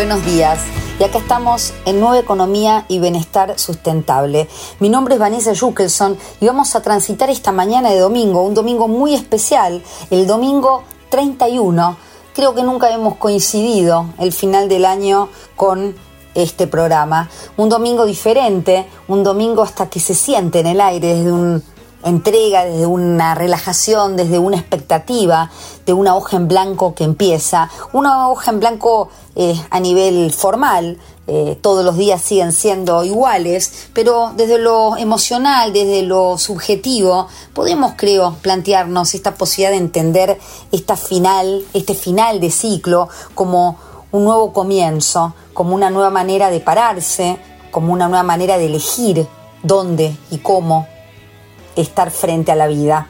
buenos días. Y acá estamos en Nueva Economía y Bienestar Sustentable. Mi nombre es Vanessa Jukelson y vamos a transitar esta mañana de domingo, un domingo muy especial, el domingo 31. Creo que nunca hemos coincidido el final del año con este programa. Un domingo diferente, un domingo hasta que se siente en el aire desde un entrega, desde una relajación, desde una expectativa de una hoja en blanco que empieza, una hoja en blanco eh, a nivel formal, eh, todos los días siguen siendo iguales, pero desde lo emocional, desde lo subjetivo, podemos, creo, plantearnos esta posibilidad de entender esta final, este final de ciclo como un nuevo comienzo, como una nueva manera de pararse, como una nueva manera de elegir dónde y cómo estar frente a la vida.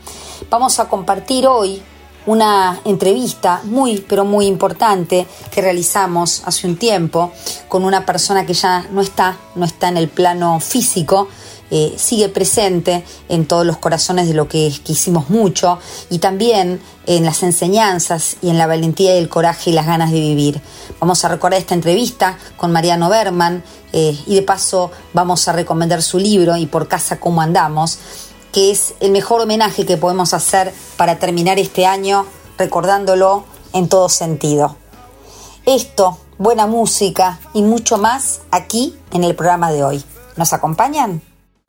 Vamos a compartir hoy una entrevista muy, pero muy importante que realizamos hace un tiempo con una persona que ya no está, no está en el plano físico, eh, sigue presente en todos los corazones de lo que quisimos mucho y también en las enseñanzas y en la valentía y el coraje y las ganas de vivir. Vamos a recordar esta entrevista con Mariano Berman eh, y de paso vamos a recomendar su libro y por casa cómo andamos que es el mejor homenaje que podemos hacer para terminar este año recordándolo en todo sentido. Esto, buena música y mucho más aquí en el programa de hoy. ¿Nos acompañan?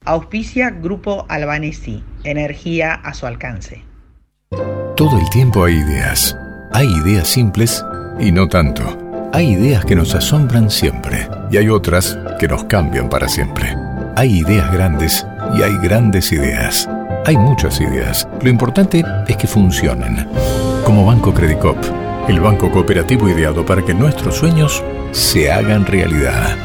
Auspicia Grupo Albanesi, energía a su alcance. Todo el tiempo hay ideas. Hay ideas simples y no tanto. Hay ideas que nos asombran siempre y hay otras que nos cambian para siempre. Hay ideas grandes y hay grandes ideas. Hay muchas ideas. Lo importante es que funcionen. Como Banco Credicop, el banco cooperativo ideado para que nuestros sueños se hagan realidad.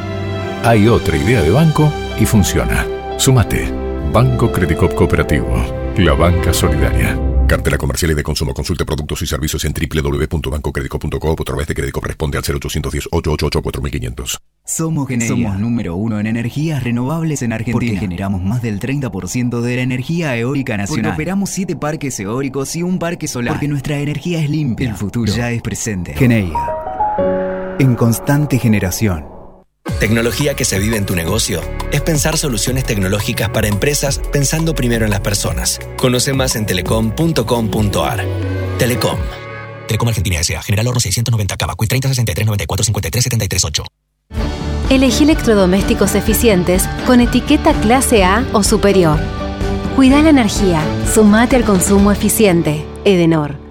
Hay otra idea de banco y funciona. Sumate. Banco Credicop Cooperativo. La banca solidaria. Cartela comercial y de consumo. Consulte productos y servicios en www.bancocredico.com o a través de responde al 0810 888 4500. Somos Somos número uno en energías renovables en Argentina. Porque generamos más del 30% de la energía eólica nacional. Porque operamos siete parques eólicos y un parque solar. Porque nuestra energía es limpia. El futuro ya es presente. Geneia. En constante generación. Tecnología que se vive en tu negocio es pensar soluciones tecnológicas para empresas pensando primero en las personas. Conoce más en telecom.com.ar. Telecom. Telecom Argentina S.A. General Oro 690 Cavacuy 30 63 94 53 73 8. Elegí electrodomésticos eficientes con etiqueta clase A o superior. Cuida la energía. Sumate al consumo eficiente. Edenor.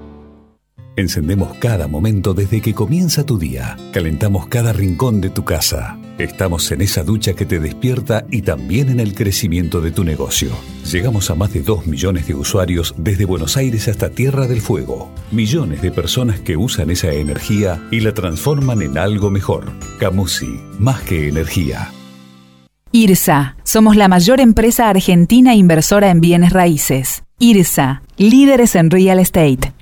Encendemos cada momento desde que comienza tu día. Calentamos cada rincón de tu casa. Estamos en esa ducha que te despierta y también en el crecimiento de tu negocio. Llegamos a más de 2 millones de usuarios desde Buenos Aires hasta Tierra del Fuego. Millones de personas que usan esa energía y la transforman en algo mejor. Camusi, más que energía. IRSA, somos la mayor empresa argentina inversora en bienes raíces. IRSA, líderes en real estate.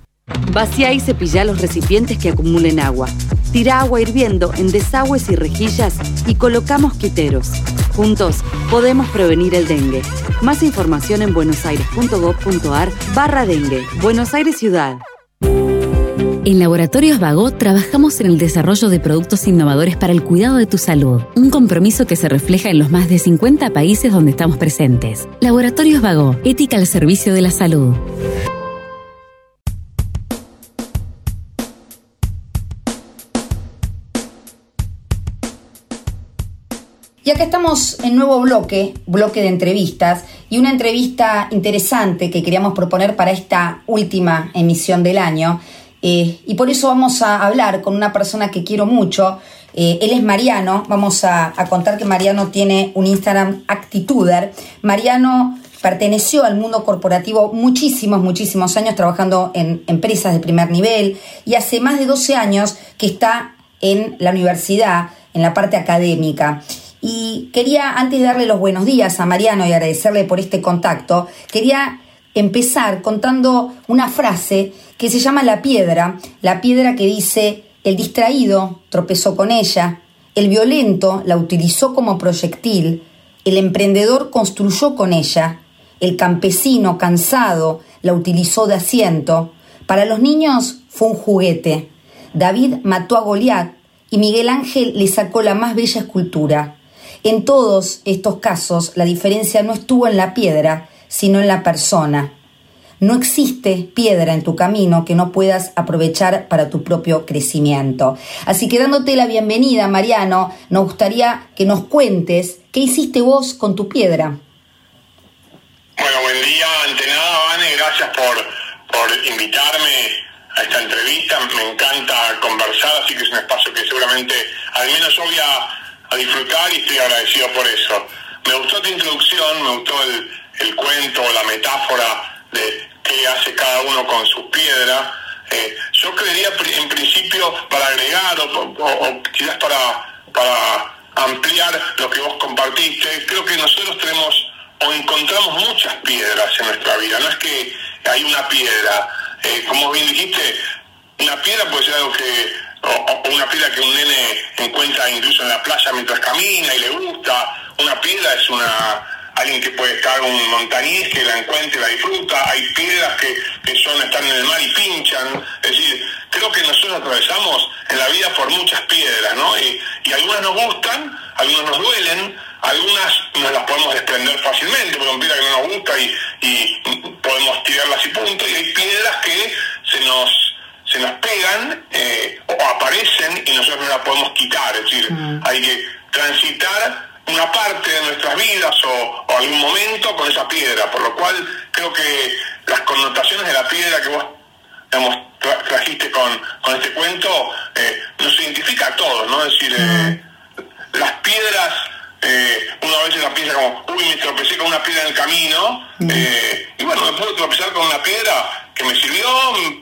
Vacía y cepilla los recipientes que acumulen agua. Tira agua hirviendo en desagües y rejillas y coloca mosquiteros. Juntos podemos prevenir el dengue. Más información en buenosaires.gov.ar barra dengue. Buenos Aires Ciudad. En Laboratorios Vago trabajamos en el desarrollo de productos innovadores para el cuidado de tu salud, un compromiso que se refleja en los más de 50 países donde estamos presentes. Laboratorios Vago, ética al servicio de la salud. Y acá estamos en nuevo bloque, bloque de entrevistas, y una entrevista interesante que queríamos proponer para esta última emisión del año. Eh, y por eso vamos a hablar con una persona que quiero mucho. Eh, él es Mariano. Vamos a, contar que Mariano tiene un Instagram Actituder. Mariano perteneció al mundo corporativo muchísimos, muchísimos años trabajando en empresas de primer nivel y hace más de 12 años que está en la universidad, en la parte académica. Y quería, antes de darle los buenos días a Mariano y agradecerle por este contacto, quería empezar contando una frase que se llama La piedra, la piedra que dice, el distraído tropezó con ella, el violento la utilizó como proyectil, el emprendedor construyó con ella, el campesino cansado la utilizó de asiento, para los niños fue un juguete. David mató a Goliat y Miguel Ángel le sacó la más bella escultura. En todos estos casos, la diferencia no estuvo en la piedra, sino en la persona. No existe piedra en tu camino que no puedas aprovechar para tu propio crecimiento. Así que dándote la bienvenida, Mariano, nos gustaría que nos cuentes qué hiciste vos con tu piedra. Bueno, buen día. Ante nada, Vane, gracias por, por invitarme a esta entrevista. Me encanta conversar, así que es un espacio que seguramente al menos yo a, disfrutar y estoy agradecido por eso. Me gustó tu introducción, me gustó el, el cuento, la metáfora de qué hace cada uno con sus piedras. Eh, yo creería en principio para agregar o, quizás para, para ampliar lo que vos compartiste, creo que nosotros tenemos o encontramos muchas piedras en nuestra vida, no es que hay una piedra, eh, como bien dijiste, una piedra puede ser algo que, o, una piedra que un nene encuentra incluso en la playa mientras camina y le gusta, una piedra es una alguien que puede estar un montañés que la encuentre y la disfruta, hay piedras que, que son, están en el mar y pinchan, es decir, creo que nosotros atravesamos en la vida por muchas piedras, ¿no? Y, y algunas nos gustan, algunas nos duelen, algunas nos las podemos desprender fácilmente, porque son piedras que no nos gusta y, y podemos tirarlas y punto, y hay piedras que se nos se nos pegan eh, o aparecen y nosotros no las podemos quitar, es decir, mm. hay que transitar una parte de nuestras vidas o, algún momento con esa piedra, por lo cual creo que las connotaciones de la piedra que vos trajiste con, con este cuento eh, nos identifica a todos, ¿no? Es decir, eh, las piedras, eh, uno a veces la piensa como, uy, me tropecé con una piedra en el camino, eh, y bueno, me puedo tropezar con una piedra que me sirvió,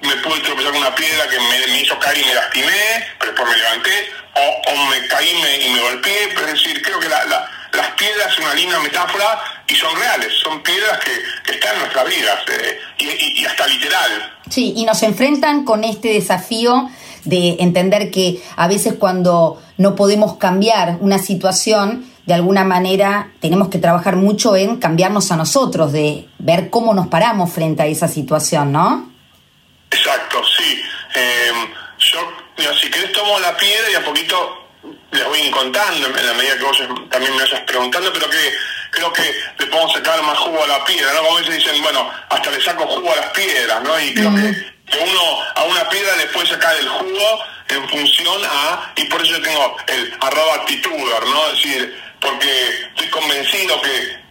me pude tropezar con una piedra que me, hizo caer y me lastimé, pero después me levanté, o, me caí y me golpeé, pero es decir, creo que las piedras son una linda metáfora y son reales, son piedras que, están en nuestras vidas, eh, y, y hasta literal. Sí, y nos enfrentan con este desafío de entender que a veces cuando no podemos cambiar una situación, de alguna manera tenemos que trabajar mucho en cambiarnos a nosotros, de ver cómo nos paramos frente a esa situación, ¿no? Exacto, sí. Em, yo, si querés, tomo la piedra y a poquito les voy contando en la medida que vos también me vayas preguntando, pero que creo que le podemos sacar más jugo a la piedra, ¿no? Como veces dicen, bueno, hasta le saco jugo a las piedras, ¿no? Y creo que, que, uno a una piedra le puede sacar el jugo en función a, y por eso yo tengo el arroba actitud, ¿no? Es decir, porque estoy convencido que,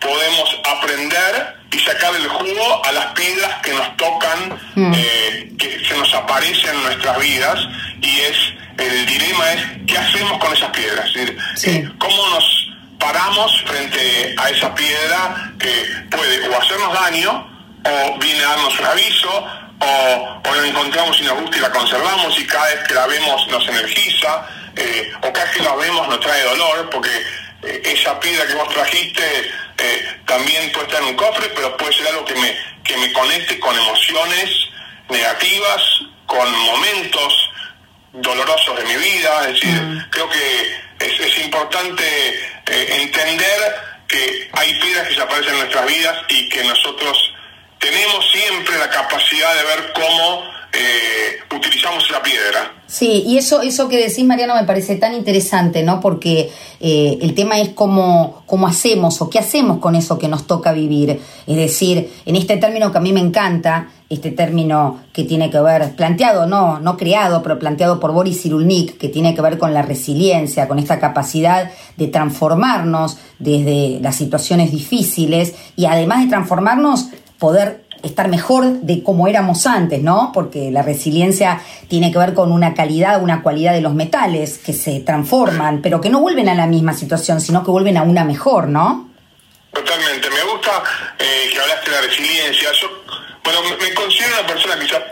podemos aprender y sacar el jugo a las piedras que nos tocan, mm. eh, que se nos aparecen en nuestras vidas, y es el dilema es qué hacemos con esas piedras, es decir, eh, cómo nos paramos frente a esa piedra que puede o hacernos daño, o viene a darnos un aviso, o, o la encontramos y nos gusta y la conservamos y cada vez que la vemos nos energiza, eh, o casi la vemos nos trae dolor, porque eh, esa piedra que vos trajiste eh, también puede estar en un cofre, pero puede ser algo que me, que me conecte con emociones negativas, con momentos dolorosos de mi vida, es decir, mm. creo que es, es importante entender que hay piedras que se aparecen en nuestras vidas y que nosotros tenemos siempre la capacidad de ver cómo eh, utilizamos la piedra. Sí, y eso, eso que decís, Mariano, me parece tan interesante, ¿no? Porque eh, el tema es cómo, cómo hacemos o qué hacemos con eso que nos toca vivir. Es decir, en este término que a mí me encanta, este término que tiene que ver, planteado, no, no creado, pero planteado por Boris Cyrulnik, que tiene que ver con la resiliencia, con esta capacidad de transformarnos desde las situaciones difíciles y además de transformarnos, poder estar mejor de como éramos antes, ¿no? Porque la resiliencia tiene que ver con una calidad, una cualidad de los metales que se transforman, pero que no vuelven a la misma situación, sino que vuelven a una mejor, ¿no? Totalmente. Me gusta eh, que hablaste de la resiliencia. Yo, bueno, me, considero una persona quizás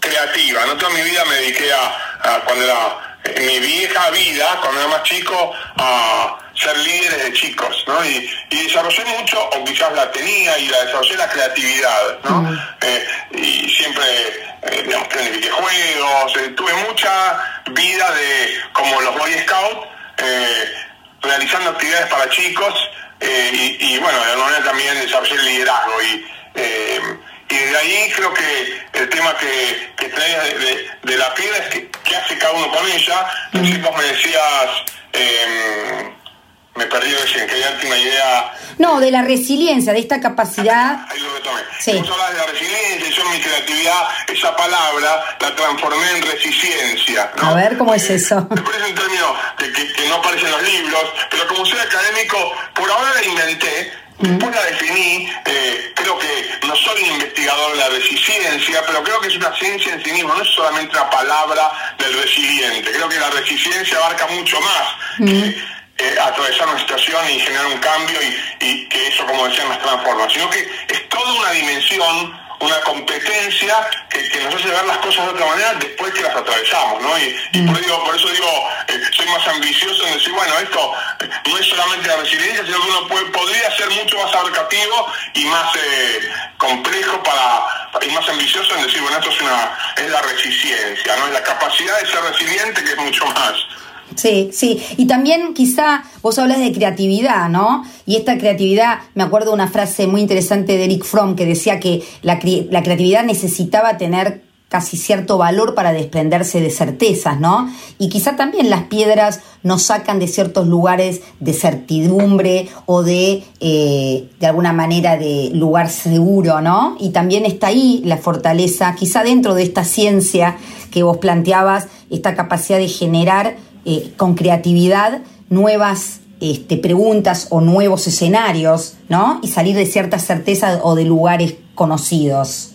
creativa, ¿no? Toda mi vida me dediqué a, cuando era mi vieja vida, cuando era más chico, a ser líderes de chicos, ¿no? Y, desarrollé mucho, o quizás la tenía, y la desarrollé la creatividad, ¿no? Eh, y siempre, eh, digamos, planifiqué juegos, eh, tuve mucha vida de, como los Boy Scouts, realizando actividades para chicos, y, bueno, de alguna manera también desarrollé el liderazgo, y, y de ahí creo que el tema que, que traes de, la piedra es que, ¿qué hace cada uno con ella. Entonces vos me decías, eh, me perdí recién, quería darte una idea. No, de la resiliencia, de esta capacidad. Ahí lo retomé. Sí. Vos hablabas de la resiliencia, yo en mi creatividad, esa palabra la transformé en resiliencia. ¿no? A ver, ¿cómo es eso? Me parece un término que, que- que no aparece en los libros, pero como soy académico, por ahora la inventé, después la definí, eh, creo que no soy un investigador de la resiliencia, pero creo que es una ciencia en sí misma, no es solamente una palabra del resiliente, creo que la resiliencia abarca mucho más que eh, atravesar una situación y generar un cambio y, y que eso, como decían, nos transforma, sino que es toda una dimensión una competencia que, nos hace ver las cosas de otra manera después que las atravesamos, ¿no? Y, y por, digo, por eso digo, eh, soy más ambicioso en decir, bueno, esto eh, no es solamente la resiliencia, sino que uno puede- podría ser mucho más abarcativo y más eh, complejo para, y más ambicioso en decir, bueno, esto es una es la resiliencia, ¿no? Es la capacidad de ser resiliente que es mucho más. Sí, sí. Y también quizá vos hablas de creatividad, ¿no? Y esta creatividad, me acuerdo una frase muy interesante de Eric Fromm que decía que la creatividad necesitaba tener casi cierto valor para desprenderse de certezas, ¿no? Y quizá también las piedras nos sacan de ciertos lugares de certidumbre o de, eh, de alguna manera, de lugar seguro, ¿no? Y también está ahí la fortaleza, quizá dentro de esta ciencia que vos planteabas, esta capacidad de generar eh, con creatividad nuevas este, preguntas o nuevos escenarios, ¿no? Y salir de ciertas certezas o de lugares conocidos.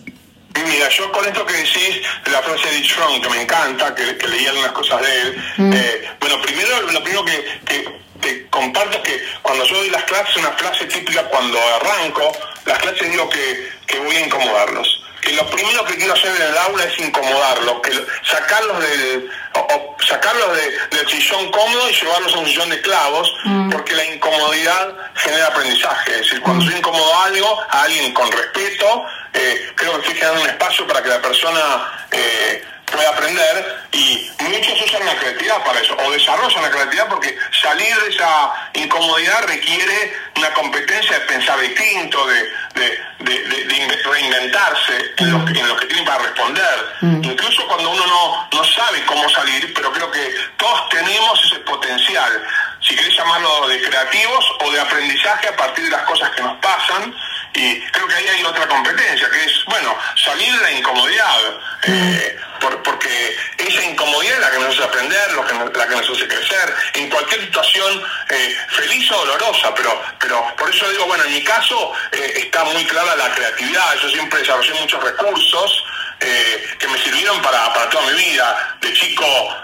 Mira, yo con esto que decís, de la frase de Fromm, que me encanta, que, que leí algunas cosas de él, eh, bueno, primero, lo primero que, que te comparto es que cuando yo doy las clases, una frase típica cuando arranco, las clases digo que, que voy a incomodarlos. Que lo primero que quiero hacer en el aula es incomodarlos, que sacarlos del, o- o sacarlos de- del sillón cómodo y llevarlos a un sillón de clavos, porque la incomodidad genera aprendizaje. Es decir, cuando yo incomodo a algo, a alguien con respeto, eh, creo que estoy generando un espacio para que la persona eh, pueda aprender y muchos usan la creatividad para eso, o desarrollan la creatividad porque salir de esa incomodidad requiere una competencia de pensar distinto, de, de- de- de- de inve- reinventarse en lo, que, en lo que tiene para responder. Incluso cuando uno no, no sabe cómo salir, pero creo que todos tenemos ese potencial, si querés llamarlo de creativos o de aprendizaje a partir de las cosas que nos pasan. Y creo que ahí hay otra competencia, que es, bueno, salir de la incomodidad. eh, por- porque esa incomodidad es la que nos hace aprender, lo que la que nos hace crecer, en cualquier situación eh, feliz o dolorosa, pero, pero por eso digo, bueno, en mi caso eh, está muy clara la creatividad, yo siempre desarrollé muchos recursos eh, que me sirvieron para, para toda mi vida. De chico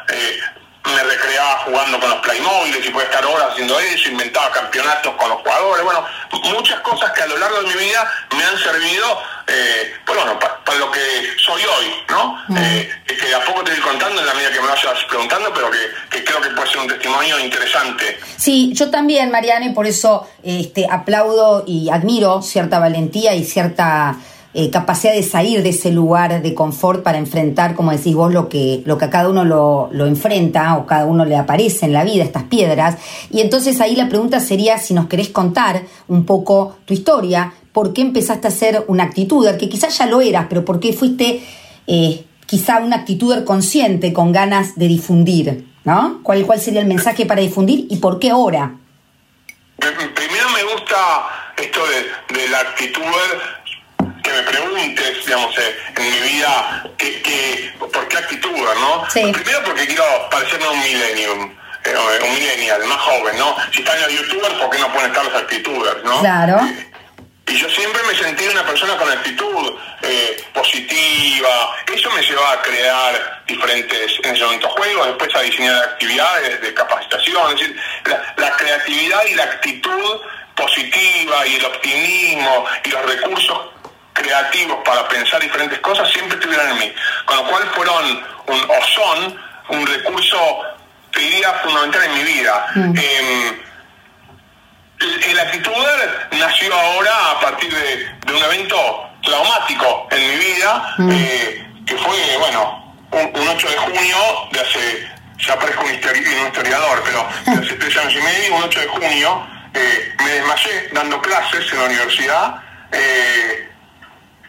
me recreaba jugando con los Playmobiles y podía estar horas haciendo eso, inventaba campeonatos con los jugadores, bueno, muchas cosas que a lo largo de mi vida me han servido, eh, pues bueno, pa- para lo que soy hoy, ¿no? Eh, que a poco te voy contando en la medida que me vayas preguntando, pero que, que creo que puede ser un testimonio interesante. Sí, yo también, Mariana, y por eso este, aplaudo y admiro cierta valentía y cierta eh, capacidad de salir de ese lugar de confort para enfrentar, como decís vos, lo que, lo que a cada uno lo, lo enfrenta o cada uno le aparece en la vida, estas piedras. Y entonces ahí la pregunta sería si nos querés contar un poco tu historia, por qué empezaste a ser un actituder, que quizás ya lo eras, pero por qué fuiste eh, quizá un actituder consciente con ganas de difundir, ¿no? ¿Cuál, ¿Cuál sería el mensaje para difundir y por qué ahora? Pr- Primero me gusta esto de, de la actitud, que me preguntes, digamos, eh, en mi vida, que, que, ¿por qué actitud, no? Sí. Primero porque quiero parecerme a un millennium, eh, un millennial, más joven, ¿no? Si están los youtubers, ¿por qué no pueden estar los actituders, no? Claro. Y yo siempre me sentí una persona con actitud eh, positiva. Eso me llevaba a crear diferentes, en ese momento, juegos, después a diseñar actividades de capacitación. Es decir, la, la creatividad y la actitud positiva y el optimismo y los recursos creativos para pensar diferentes cosas siempre estuvieron en mí. Con lo cual fueron un, o son un recurso, te diría, fundamental en mi vida. Em, el, el actituder nació ahora a partir de, de un evento traumático en mi vida, eh, que fue, bueno, un, un 8 de junio de hace, ya parezco un, histori- un historiador, pero de hace tres años y medio, un 8 de junio, eh, me desmayé dando clases en la universidad, eh,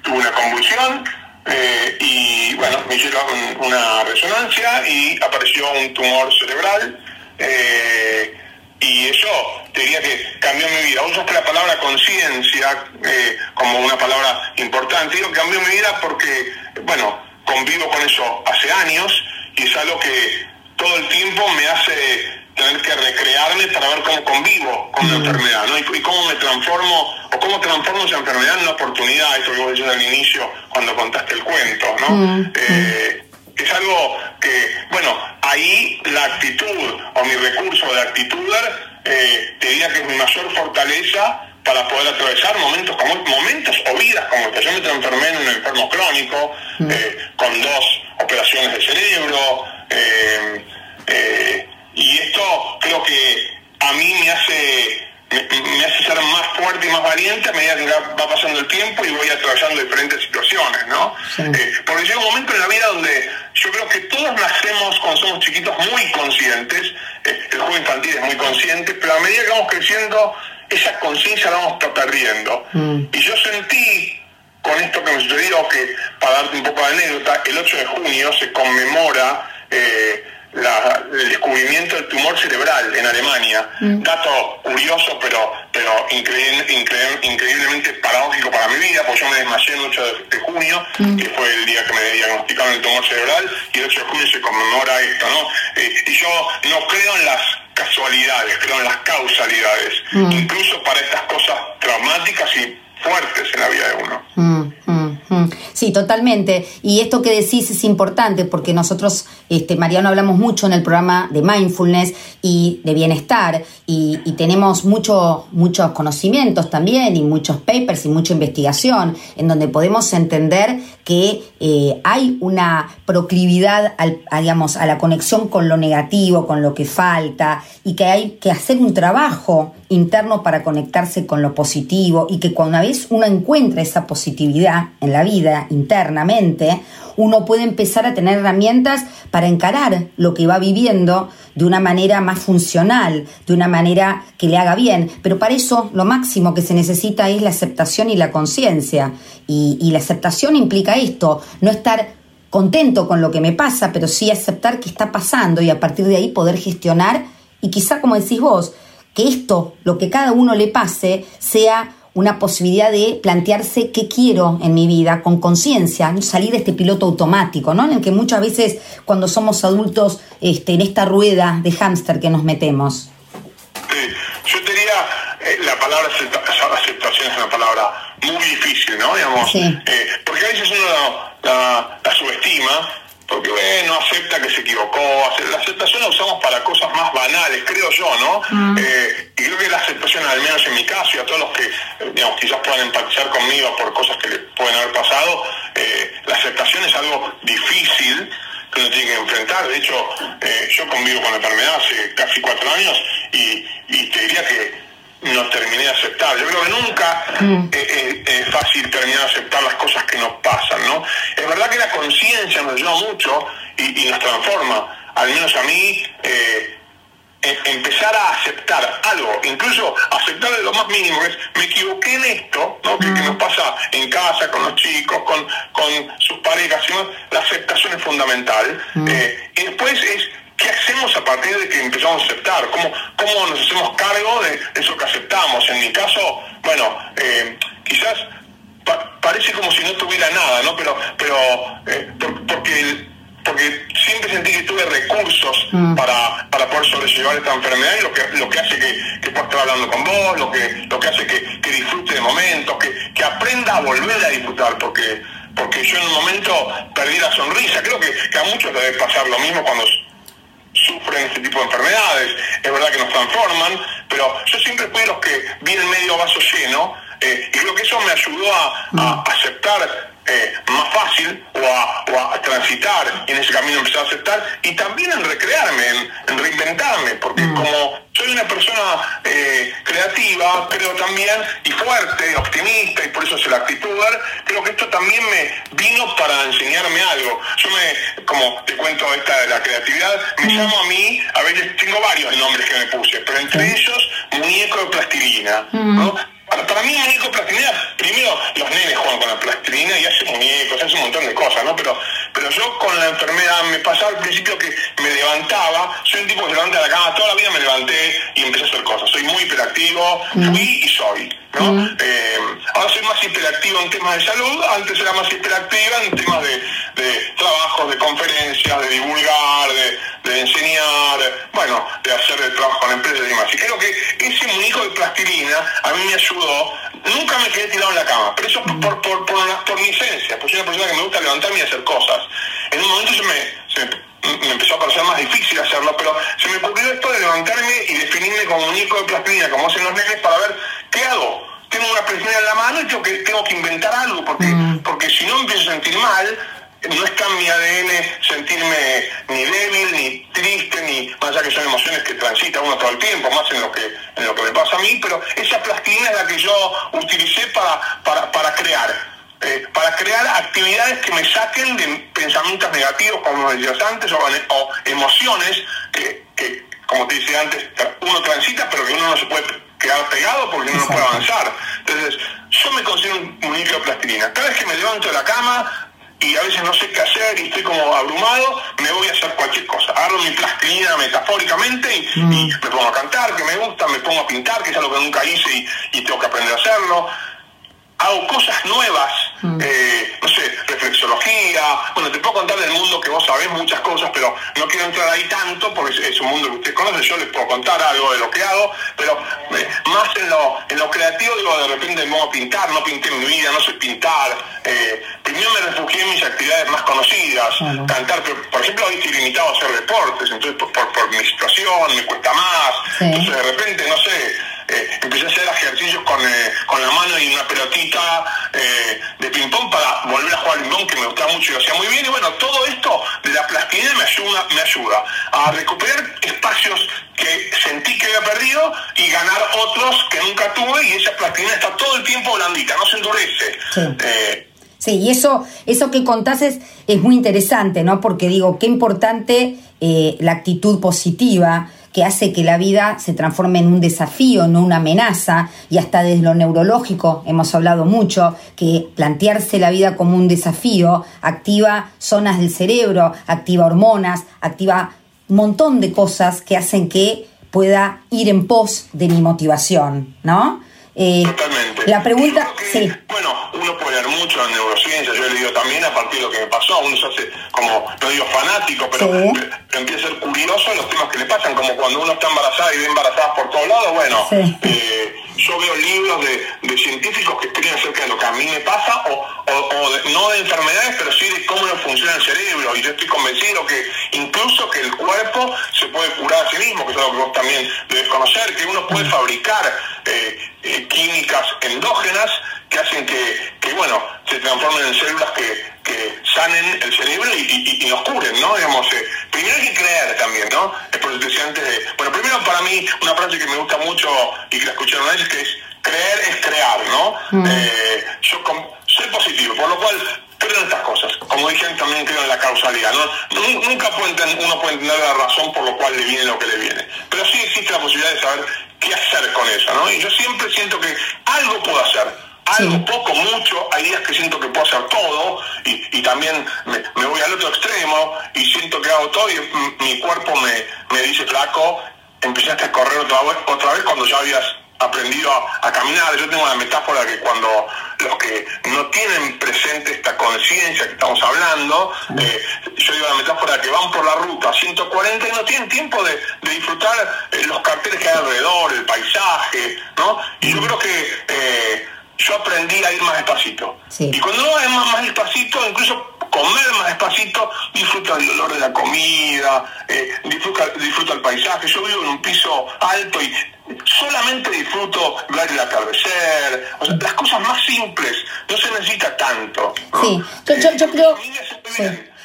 tuve una convulsión, eh, y bueno, me hicieron una resonancia y apareció un tumor cerebral. Eh, y eso te diría que cambió mi vida. Usaste la palabra conciencia eh, como una palabra importante. Digo cambió mi vida porque, bueno, convivo con eso hace años y es algo que todo el tiempo me hace tener que recrearme para ver cómo convivo con la enfermedad, ¿no? Y, cómo me transformo, o cómo transformo esa enfermedad en una oportunidad, esto que vos decías al inicio cuando contaste el cuento, ¿no? Eh, es algo que, bueno, ahí la actitud o mi recurso de actitud eh, te diría que es mi mayor fortaleza para poder atravesar momentos como momentos o vidas como que yo me transformé en un enfermo crónico eh, con dos operaciones de cerebro eh, y esto creo que a mí me hace me, hace ser más fuerte y más valiente a medida que va pasando el tiempo y voy atravesando diferentes situaciones, ¿no? Eh, porque llega un momento en la vida donde yo creo que todos nacemos cuando somos chiquitos muy conscientes, eh, el juego infantil es muy consciente, pero a medida que vamos creciendo, esa conciencia la vamos perdiendo. Mm. Y yo sentí con esto que me sucedió, que para darte un poco de anécdota, el 8 de junio se conmemora... Eh, el descubrimiento del tumor cerebral en Alemania. Mm. Dato curioso, pero, pero increíblemente paradójico para mi vida, porque yo me desmayé el 8 de, junio, mm. que fue el día que me diagnosticaron el tumor cerebral, y el 8 de junio se conmemora esto, ¿no? Eh, y yo no creo en las casualidades, creo en las causalidades, mm. incluso para estas cosas traumáticas y fuertes en la vida de uno. Sí, totalmente. Y esto que decís es importante porque nosotros, este, Mariano, hablamos mucho en el programa de mindfulness y de bienestar y, tenemos mucho, muchos conocimientos también y muchos papers y mucha investigación en donde podemos entender que eh, hay una proclividad al, a, digamos, a la conexión con lo negativo, con lo que falta y que hay que hacer un trabajo interno para conectarse con lo positivo y que cuando una vez uno encuentra esa positividad en la vida internamente, uno puede empezar a tener herramientas para encarar lo que va viviendo de una manera más funcional, de una manera que le haga bien. Pero para eso lo máximo que se necesita es la aceptación y la conciencia. Y, y la aceptación implica esto, no estar contento con lo que me pasa, pero sí aceptar qué está pasando y a partir de ahí poder gestionar y quizá, como decís vos, que esto, lo que cada uno le pase, sea una posibilidad de plantearse qué quiero en mi vida con conciencia, salir de este piloto automático, ¿no? En el que muchas veces cuando somos adultos, este, en esta rueda de hámster que nos metemos. Sí, yo diría, eh, la palabra aceptación es una palabra muy difícil, ¿no? Digamos, eh, porque a veces uno la, la subestima porque bueno, acepta que se equivocó. La aceptación la usamos para cosas más banales, creo yo, ¿no? Mm. Eh, y creo que la aceptación, al menos en mi caso, y a todos los que, digamos, quizás puedan empatizar conmigo por cosas que pueden haber pasado, eh, la aceptación es algo difícil que uno tiene que enfrentar. De hecho, eh, yo convivo con la enfermedad hace casi cuatro años y, y te diría que no terminé de aceptar. Yo creo que nunca mm. es fácil terminar de aceptar las cosas que nos pasan, ¿no? Es verdad que la conciencia nos ayuda mucho y, nos transforma, al menos a mí, eh, empezar a aceptar algo, incluso aceptar de lo más mínimo, es me equivoqué en esto, ¿no? que, nos pasa en casa, con los chicos, con, con sus parejas, la aceptación es fundamental. Mm. Eh, y después es ¿Qué hacemos a partir de que empezamos a aceptar? ¿Cómo, cómo nos hacemos cargo de eso que aceptamos? En mi caso, bueno, eh, quizás parece como si no tuviera nada, ¿no? Pero, pero eh, porque, porque siempre sentí que tuve recursos mm. para, para poder sobrellevar esta enfermedad y lo que, lo que hace que, que pueda estar hablando con vos, lo que, lo que hace que, que disfrute de momentos, que, que aprenda a volver a disfrutar, porque porque yo en un momento perdí la sonrisa. Creo que, que a muchos debe pasar lo mismo cuando sufren este tipo de enfermedades, es verdad que nos transforman, pero yo siempre fui de los que vi el medio vaso lleno eh, y creo que eso me ayudó a, a aceptar eh, más fácil o a, transitar y en ese camino empezar a aceptar y también en recrearme, en, reinventarme, porque mm. como soy una persona eh, creativa, creo también, y fuerte, optimista, y por eso soy la actitud, creo que esto también me vino para enseñarme algo. Yo me, como te cuento esta de la creatividad, me mm. llamo a mí, a veces tengo varios nombres que me puse, pero entre ellos muñeco de plastilina, ¿no? Para, mí, muñeco plastilina, primero los nenes juegan con la plastilina y hacen muñecos, hacen montón de cosas, ¿no? Pero, pero yo con la enfermedad me pasaba al principio que me levantaba, soy un tipo que se levanta de la cama, toda la vida me levanté y empecé a hacer cosas. Soy muy hiperactivo, fui y soy. ¿no? Eh, ahora soy más hiperactivo en temas de salud, antes era más hiperactiva en temas de, de trabajos, de conferencias, de divulgar, de, de enseñar, bueno, de hacer el trabajo con empresas y demás. Y creo que ese muñeco de plastilina a mí me ayudó. Nunca me quedé tirado en la cama, pero eso por, por, por, por mi esencia, porque soy una persona que me gusta levantarme y hacer cosas. En un momento se me, se me, me empezó a parecer más difícil hacerlo, pero se me ocurrió esto de levantarme y definirme como muñeco de plastilina, como hacen los nenes, para ver qué hago. Tengo una plastilina en la mano y tengo que, tengo que inventar algo, porque, porque si no me empiezo a sentir mal, no está en mi ADN sentirme ni débil, ni triste, ni más allá que son emociones que transita uno todo el tiempo, más en lo que, en lo que me pasa a mí, pero esa plastilina es la que yo utilicé para, para, para crear. eh, para crear actividades que me saquen de pensamientos negativos, como decías antes, o, o emociones que, que, como te decía antes, uno transita, pero que uno no se puede quedar pegado porque uno no puede avanzar. Entonces, yo me considero un, un de plastilina. Cada vez que me levanto de la cama, y a veces no sé qué hacer y estoy como abrumado, me voy a hacer cualquier cosa. Agarro mi plastilina metafóricamente y, y me pongo a cantar, que me gusta, me pongo a pintar, que es algo que nunca hice y, y tengo que aprender a hacerlo. Hago cosas nuevas, eh, no sé, reflexología. Bueno, te puedo contar del mundo que vos sabés muchas cosas, pero no quiero entrar ahí tanto porque es, un mundo que ustedes conocen. Yo les puedo contar algo de lo que hago, pero eh, más en lo, en lo creativo, digo, de repente me pongo a pintar, no pinté en mi vida, no sé pintar. Eh, primero me refugié en mis actividades más conocidas, cantar, pero por ejemplo hoy estoy limitado a hacer deportes, entonces por, por, por mi situación me cuesta más, entonces de repente, no sé, eh, empecé a hacer ejercicios con, eh, con la mano y una pelotita eh, de ping-pong para volver a jugar al ping-pong que me gustaba mucho y lo hacía muy bien. Y bueno, todo esto de la plastilina me ayuda, me ayuda a recuperar espacios que sentí que había perdido y ganar otros que nunca tuve y esa plastilina está todo el tiempo blandita, no se endurece. Eh, Sí, y eso, eso que contás es, es muy interesante, ¿no? Porque digo, qué importante eh, la actitud positiva que hace que la vida se transforme en un desafío, no una amenaza, y hasta desde lo neurológico hemos hablado mucho, que plantearse la vida como un desafío activa zonas del cerebro, activa hormonas, activa un montón de cosas que hacen que pueda ir en pos de mi motivación, ¿no? Eh, La pregunta, sí. Bueno, uno puede leer mucho en neurociencia, yo he leído también a partir de lo que me pasó, uno se hace como, no digo fanático, pero, Sí. pero empieza a ser curioso de los temas que le pasan, como cuando uno está embarazada y ve embarazadas por todos lados, bueno, Sí. eh, yo veo libros de, de científicos que escriben acerca de lo que a mí me pasa, o, o- o de- no de enfermedades, pero sí de cómo no funciona el cerebro, y yo estoy convencido que incluso que el cuerpo se puede curar a sí mismo, que es algo que vos también debes conocer, que uno puede fabricar eh, eh, químicas endógenas que hacen que, que, bueno, se transformen en células que, que sanen el cerebro y, y- y nos curen, ¿no? Digamos, eh, primero hay que creer también, ¿no? Es por eso decía antes de... Bueno, primero para mí una frase que me gusta mucho y que la escuché una vez que es creer es crear, ¿no? Eh, yo com- soy positivo, por lo cual creo en estas cosas. Como dije también creo en la causalidad, ¿no? Nu- Nunca puede enten- uno puede entender la razón por lo cual le viene lo que le viene. Pero sí existe la posibilidad de saber qué hacer con eso, ¿no? Y yo siempre siento que algo puedo hacer. Algo, poco, mucho, hay días que siento que puedo hacer todo y, y también me, me voy al otro extremo y siento que hago todo y mi cuerpo me, me dice, flaco, empezaste a correr otra vez, otra vez cuando ya habías aprendido a, a caminar. Yo tengo la metáfora que cuando los que no tienen presente esta conciencia que estamos hablando, eh, yo digo la metáfora que van por la ruta 140 y no tienen tiempo de, de disfrutar eh, los carteles que hay alrededor, el paisaje, ¿no? Y yo creo que eh, yo aprendí a ir más despacito. Y cuando uno va más, más despacito, incluso comer más despacito, disfruta el olor de la comida, eh, disfruta, disfruta el paisaje. Yo vivo en un piso alto y solamente disfruto ver el atardecer, o sea, las cosas más simples, no se necesita tanto. ¿no? Sí, yo, yo, yo creo...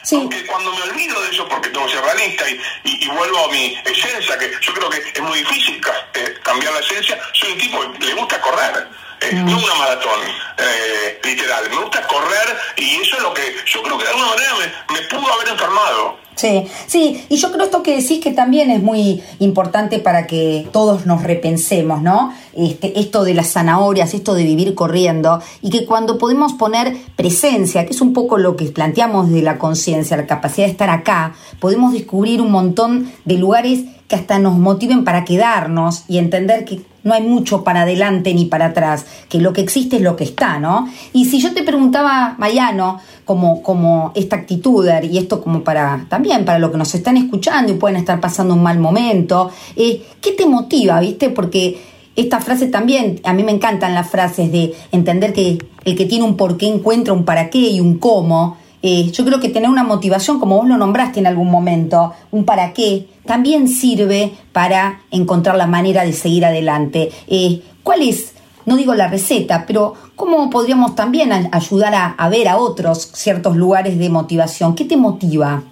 Sí. Aunque cuando me olvido de eso, porque tengo que ser realista y, y- y vuelvo a mi esencia, que yo creo que es muy difícil eh, cambiar la esencia, soy un tipo que le gusta correr. Eh, no una maratón eh, literal. Me gusta correr y eso es lo que yo creo que de alguna manera me, me pudo haber enfermado. Sí, sí, y yo creo esto que decís que también es muy importante para que todos nos repensemos, ¿no? Este, esto de las zanahorias, esto de vivir corriendo, y que cuando podemos poner presencia, que es un poco lo que planteamos de la conciencia, la capacidad de estar acá, podemos descubrir un montón de lugares que hasta nos motiven para quedarnos y entender que no hay mucho para adelante ni para atrás, que lo que existe es lo que está, ¿no? Y si yo te preguntaba, Mayano, como, como esta actitud y esto como para también para lo que nos están escuchando y pueden estar pasando un mal momento, eh, ¿qué te motiva, viste? Porque esta frase también, a mí me encantan las frases de entender que el que tiene un por qué encuentra un para qué y un cómo. Eh, yo creo que tener una motivación, como vos lo nombraste en algún momento, un para qué, también sirve para encontrar la manera de seguir adelante. Eh, ¿Cuál es, no digo la receta, pero cómo podríamos también ayudar a, ver a otros ciertos lugares de motivación? ¿Qué te motiva?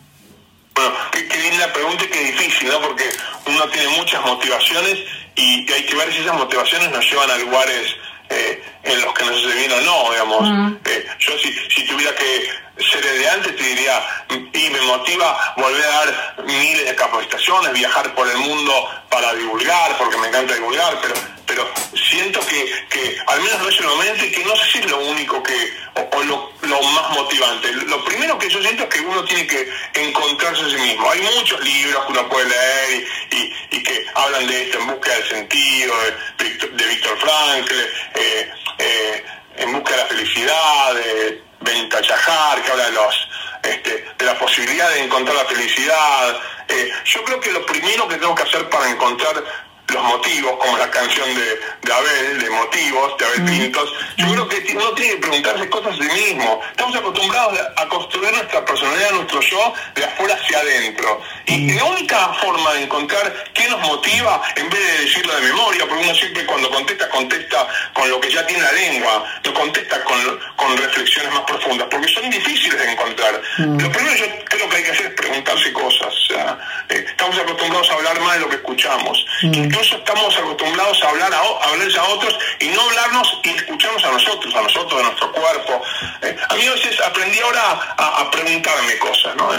Bueno, qué, qué la pregunta y qué difícil, ¿no? Porque uno tiene muchas motivaciones y hay que ver si esas motivaciones nos llevan a lugares eh, en los que nos hace bien o no, digamos. Eh, yo si, si tuviera que ser de antes te diría, y me motiva volver a dar miles de capacitaciones, viajar por el mundo para divulgar, porque me encanta divulgar, pero pero siento que, que al menos no es el momento y que no sé si es lo único que, o, lo, lo, más motivante. Lo primero que yo siento es que uno tiene que encontrarse a sí mismo. Hay muchos libros que uno puede leer y, y, que hablan de esto en busca del sentido, de, de Víctor Frankl, eh, eh, en busca de la felicidad, de Benita Chajar, que habla de los este, de la posibilidad de encontrar la felicidad. Eh, yo creo que lo primero que tengo que hacer para encontrar los motivos, como la canción de, de Abel, de motivos, de Abel Pintos, yo creo que uno tiene que preguntarse cosas de sí mismo. Estamos acostumbrados a construir nuestra personalidad, nuestro yo, de afuera hacia adentro. Y la única forma de encontrar qué nos motiva, en vez de decirlo de memoria, porque uno siempre cuando contesta, contesta con lo que ya tiene la lengua, no contesta con, con reflexiones más profundas, porque son difíciles de encontrar. Lo primero yo creo que hay que hacer es preguntarse cosas. Eh, estamos acostumbrados a hablar más de lo que escuchamos estamos acostumbrados a hablar a, hablarles a otros y no hablarnos y escucharnos a nosotros, a nosotros, de nuestro cuerpo. Eh, a mí a veces aprendí ahora a, preguntarme cosas, ¿no?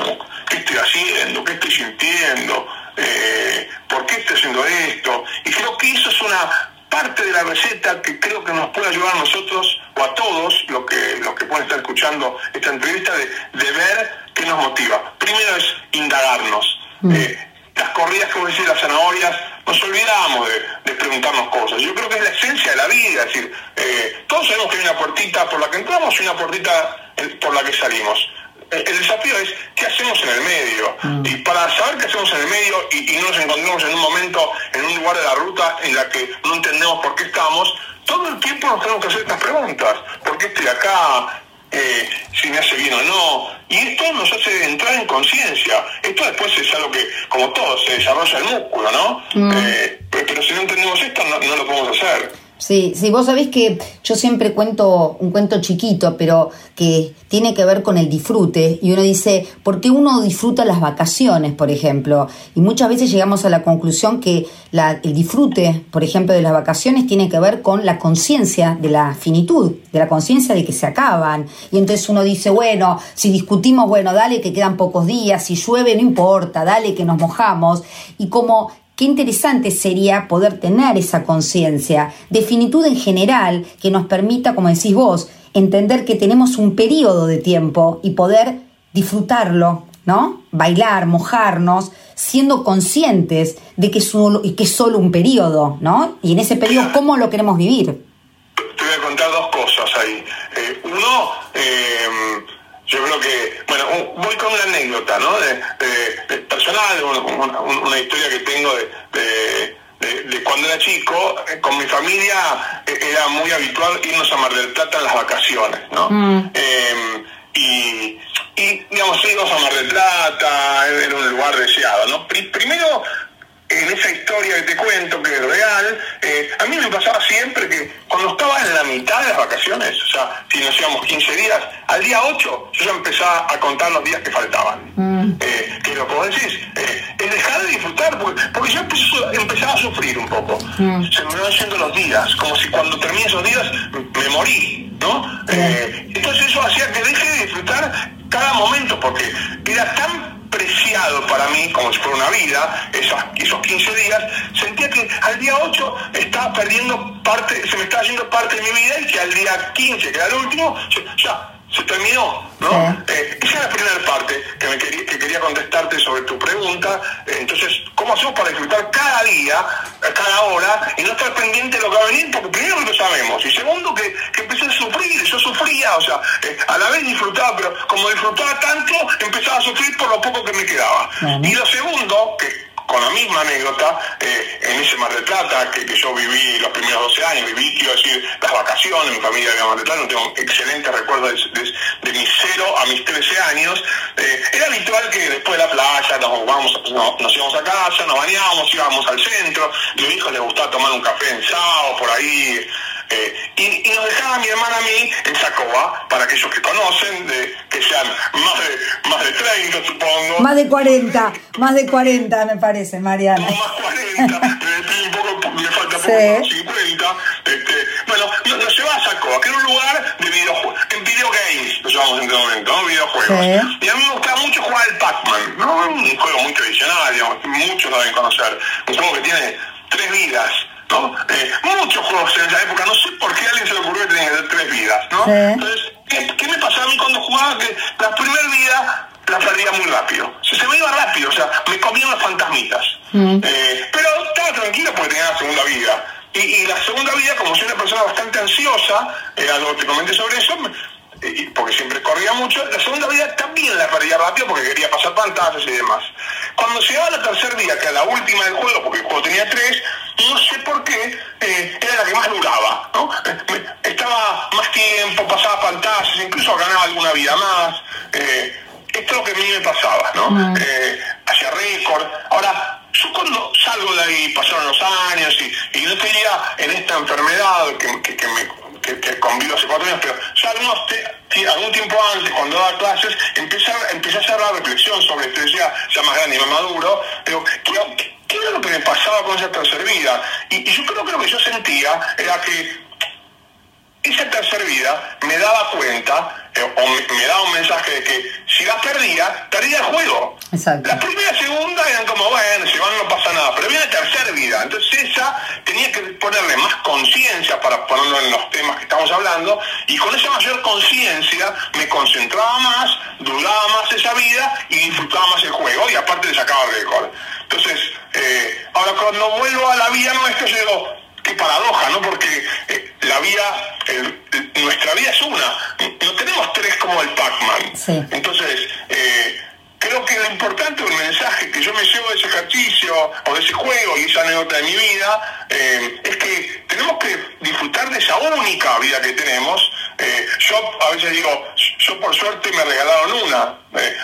¿Qué estoy haciendo? ¿Qué estoy sintiendo? Eh, ¿Por qué estoy haciendo esto? Y creo que eso es una parte de la receta que creo que nos puede ayudar a nosotros o a todos los que, los que pueden estar escuchando esta entrevista de, de ver qué nos motiva. Primero es indagarnos. Mm. Eh, las corridas, como decir, las zanahorias, nos olvidamos de, preguntarnos cosas. Yo creo que es la esencia de la vida, es decir, eh, todos sabemos que hay una puertita por la que entramos y una puertita por la que salimos. El, desafío es qué hacemos en el medio. Mm. Y para saber qué hacemos en el medio y, no nos encontramos en un momento, en un lugar de la ruta en la que no entendemos por qué estamos, todo el tiempo nos tenemos que hacer estas preguntas. ¿Por qué estoy acá? Eh, si me hace bien o no. Y esto nos hace entrar en conciencia. Esto después es algo que, como todo, se desarrolla el músculo, ¿no? Mm. Eh, pero si no entendemos esto, no, no lo podemos hacer. Sí, sí, vos sabés que yo siempre cuento un cuento chiquito, pero que tiene que ver con el disfrute. Y uno dice, ¿por qué uno disfruta las vacaciones, por ejemplo? Y muchas veces llegamos a la conclusión que la, el disfrute, por ejemplo, de las vacaciones tiene que ver con la conciencia de la finitud, de la conciencia de que se acaban. Y entonces uno dice, bueno, si discutimos, bueno, dale que quedan pocos días, si llueve, no importa, dale que nos mojamos. Y como Qué interesante sería poder tener esa conciencia de finitud en general que nos permita, como decís vos, entender que tenemos un periodo de tiempo y poder disfrutarlo, ¿no? Bailar, mojarnos, siendo conscientes de que es solo, que es solo un periodo, ¿no? Y en ese periodo, ¿cómo lo queremos vivir? Te voy a contar dos cosas ahí. Eh, uno, eh, yo creo que, bueno, voy con una anécdota, ¿no? De, personal, una, historia que tengo de, de, cuando era chico, eh, con mi familia eh, era muy habitual irnos a Mar del Plata en las vacaciones, ¿no? Mm. Em, y, y, digamos, íbamos a Mar del Plata, era un lugar deseado, ¿no? primero en esa historia que te cuento, que es real, eh, a mí me pasaba siempre que cuando estaba en la mitad de las vacaciones, o sea, si nos íbamos 15 días, al día 8 yo ya empezaba a contar los días que faltaban. Mm. Eh, que lo que vos decís, eh, es dejar de disfrutar, porque, porque yo empezaba a sufrir un poco. Mm. Se me van yendo los días, como si cuando termine esos días me morí, ¿no? Eh, entonces eso hacía que deje de disfrutar cada momento, porque era tan preciado para mí, como si fuera una vida, esos, esos 15 días, sentía que al día 8 estaba perdiendo parte, se me estaba yendo parte de mi vida y que al día 15, que era el último, ya se terminó, ¿no? Eh, esa es la primera parte que, me quería, que quería contestarte sobre tu pregunta. Eh, entonces, ¿cómo hacemos para disfrutar cada día, cada hora, y no estar pendiente de lo que va a venir? Porque primero lo sabemos, y segundo que, que empecé a sufrir, yo sufría, o sea, eh, a la vez disfrutaba, pero como disfrutaba tanto, empezaba a sufrir por lo poco que me quedaba. Y lo segundo, que con la misma anécdota, eh, en ese Mar del Plata, que, yo viví los primeros 12 años, viví, quiero decir, las vacaciones, mi familia de Mar del Plata, tengo excelentes recuerdos de, mis 0 a mis 13 años, eh, era habitual que después de la playa nos, vamos, nos íbamos a casa, nos bañábamos, íbamos al centro, a mi hijo le gustaba tomar un café en Sao, por ahí, eh, y, nos dejaba mi hermana a mí en Sacoba, para aquellos que conocen, de, que sean más de, más de 30 supongo. Más de 40, más de 40 me parece, Mariana. No, más 40, un poco, me falta poco, 50. Este, bueno, nos, llevaba a Sacoba, que era un lugar de videojuegos, en videogames, lo llamamos en este momento, ¿no? videojuegos. Y a mí me gustaba mucho jugar el Pac-Man, ¿no? un juego muy tradicional, digamos, muchos lo deben conocer, un juego que tiene tres vidas eh, muchos juegos en esa época, no sé por qué a alguien se le ocurrió que tenía que tener tres vidas, ¿no? Entonces, ¿qué, me pasaba a mí cuando jugaba? Que la primera vida la perdía muy rápido. Se, se me iba rápido, o sea, me comían los fantasmitas. Mm. Eh, pero estaba tranquilo porque tenía la segunda vida. Y, la segunda vida, como soy una persona bastante ansiosa, eh, algo que te comenté sobre eso, porque siempre corría mucho, la segunda vida también la perdía rápido porque quería pasar pantallas y demás. Cuando llegaba la tercera vida, que era la última del juego, porque el juego tenía tres, no sé por qué, eh, era la que más duraba, ¿no? Eh, estaba más tiempo, pasaba pantallas, incluso ganaba alguna vida más. Eh, esto es lo que a mí me pasaba, ¿no? Mm. hacía récord. Ahora, yo cuando salgo de ahí, pasaron los años y, y no tenía en esta enfermedad que, que me que, que convivo hace cuatro años, pero ya algún tiempo antes, cuando daba clases, empecé, empecé a hacer la reflexión sobre esto, ya, ya más grande y más maduro, pero ¿qué, era lo que me pasaba con esa tercera vida? Y yo creo que lo que yo sentía era que esa tercera vida me daba cuenta eh, o me, daba un mensaje de que si la perdía, perdía el juego. La primera y segunda eran como, bueno, si van no pasa nada, pero había la tercera vida. Entonces esa tenía que ponerle más conciencia para ponerlo en los temas que estamos hablando, y con esa mayor conciencia me concentraba más, duraba más esa vida y disfrutaba más el juego, y aparte le sacaba récord. Entonces, eh, ahora cuando vuelvo a la vida nuestra, yo digo, qué paradoja, ¿no? Porque eh, la vida, nuestra vida es una, no tenemos tres como el Pac-Man. Entonces, eh, creo que lo importante, el mensaje que yo me llevo de ese ejercicio o de ese juego y esa anécdota de mi vida, eh, es que tenemos que disfrutar de esa única vida que tenemos. yo a veces digo, yo por suerte me regalaron una.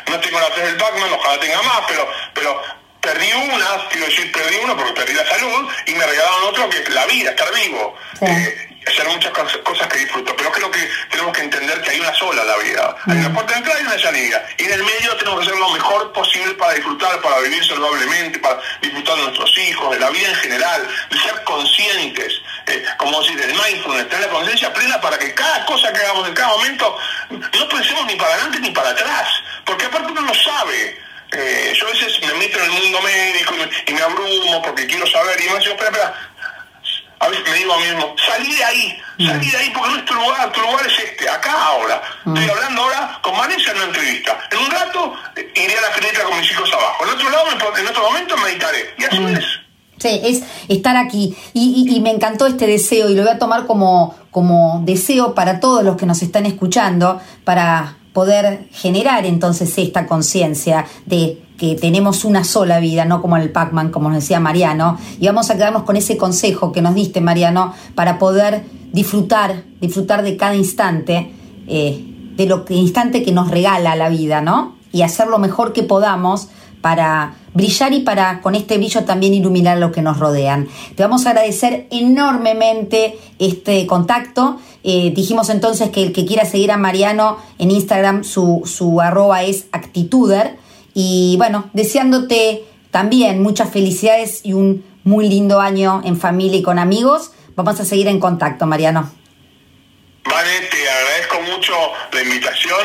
no tengo la tres del Pac-Man, ojalá tenga más, pero, pero perdí una, quiero decir, perdí una porque perdí la salud y me regalaron otro que es la vida, estar vivo. Eh, hacer muchas cosas que disfruto, pero creo que tenemos que entender que hay una sola la vida. Hay una puerta de entrada y una salida. Y en el medio tenemos que hacer lo mejor posible para disfrutar, para vivir saludablemente, para disfrutar de nuestros hijos, de la vida en general, de ser conscientes, eh, como decir, del mindfulness, tener la conciencia plena para que cada cosa que hagamos en cada momento no pensemos ni para adelante ni para atrás, porque aparte uno no sabe eh, yo a veces me meto en el mundo médico y me, abrumo porque quiero saber y me digo, espera, espera, a veces me digo a mí mismo, salí de ahí, salí de ahí porque nuestro lugar, tu lugar es este, acá ahora. Estoy hablando ahora con Vanessa en una entrevista. En un rato iré a la clínica con mis hijos abajo. En otro lado, en otro momento meditaré. Y así es. Sí, es estar aquí. Y, y, me encantó este deseo y lo voy a tomar como, como deseo para todos los que nos están escuchando, para poder generar entonces esta conciencia de que tenemos una sola vida, no como el Pac-Man, como nos decía Mariano, y vamos a quedarnos con ese consejo que nos diste, Mariano, para poder disfrutar, disfrutar de cada instante, eh, de lo que instante que nos regala la vida, ¿no? Y hacer lo mejor que podamos para brillar y para con este brillo también iluminar lo que nos rodean. Te vamos a agradecer enormemente este contacto. Eh, dijimos entonces que el que quiera seguir a Mariano en Instagram, su, su arroba es actituder. Y bueno, deseándote también muchas felicidades y un muy lindo año en familia y con amigos. Vamos a seguir en contacto, Mariano. Vale, te agradezco mucho la invitación.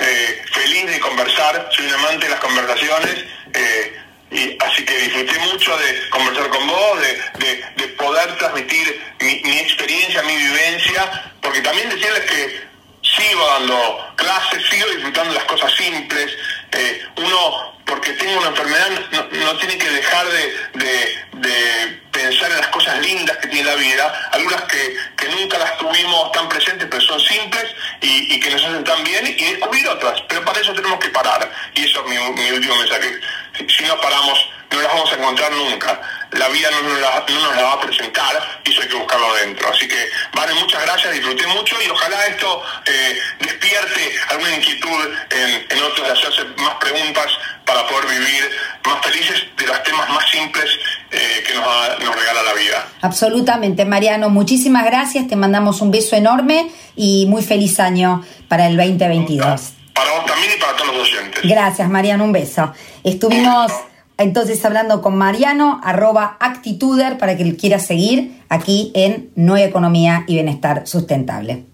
Eh, feliz de conversar. Soy un amante de las conversaciones. Eh, y así que disfruté mucho de conversar con vos, de, poder transmitir mi, experiencia, mi vivencia, porque también decirles que sigo dando clases, sigo disfrutando las cosas simples. Eh, uno, porque tengo una enfermedad, no, tiene que dejar de, pensar en las cosas lindas que tiene la vida, algunas que, nunca las tuvimos tan presentes, pero son simples y, que nos hacen tan bien, y descubrir otras. Pero para eso tenemos que parar. Y eso es mi, mi último mensaje. Si no paramos, no las vamos a encontrar nunca. La vida no nos la, no nos la va a presentar y eso hay que buscarlo adentro. Así que, vale, muchas gracias, disfruté mucho y ojalá esto eh, despierte alguna inquietud en, otros de hacerse más preguntas para poder vivir más felices de los temas más simples eh, que nos, nos regala la vida. Absolutamente, Mariano. Muchísimas gracias, te mandamos un beso enorme y muy feliz año para el 2022. Para vos también y para todos los oyentes. Gracias, Mariano, un beso. Estuvimos entonces hablando con Mariano, arroba Actituder, para que quiera seguir aquí en Nueva Economía y Bienestar Sustentable.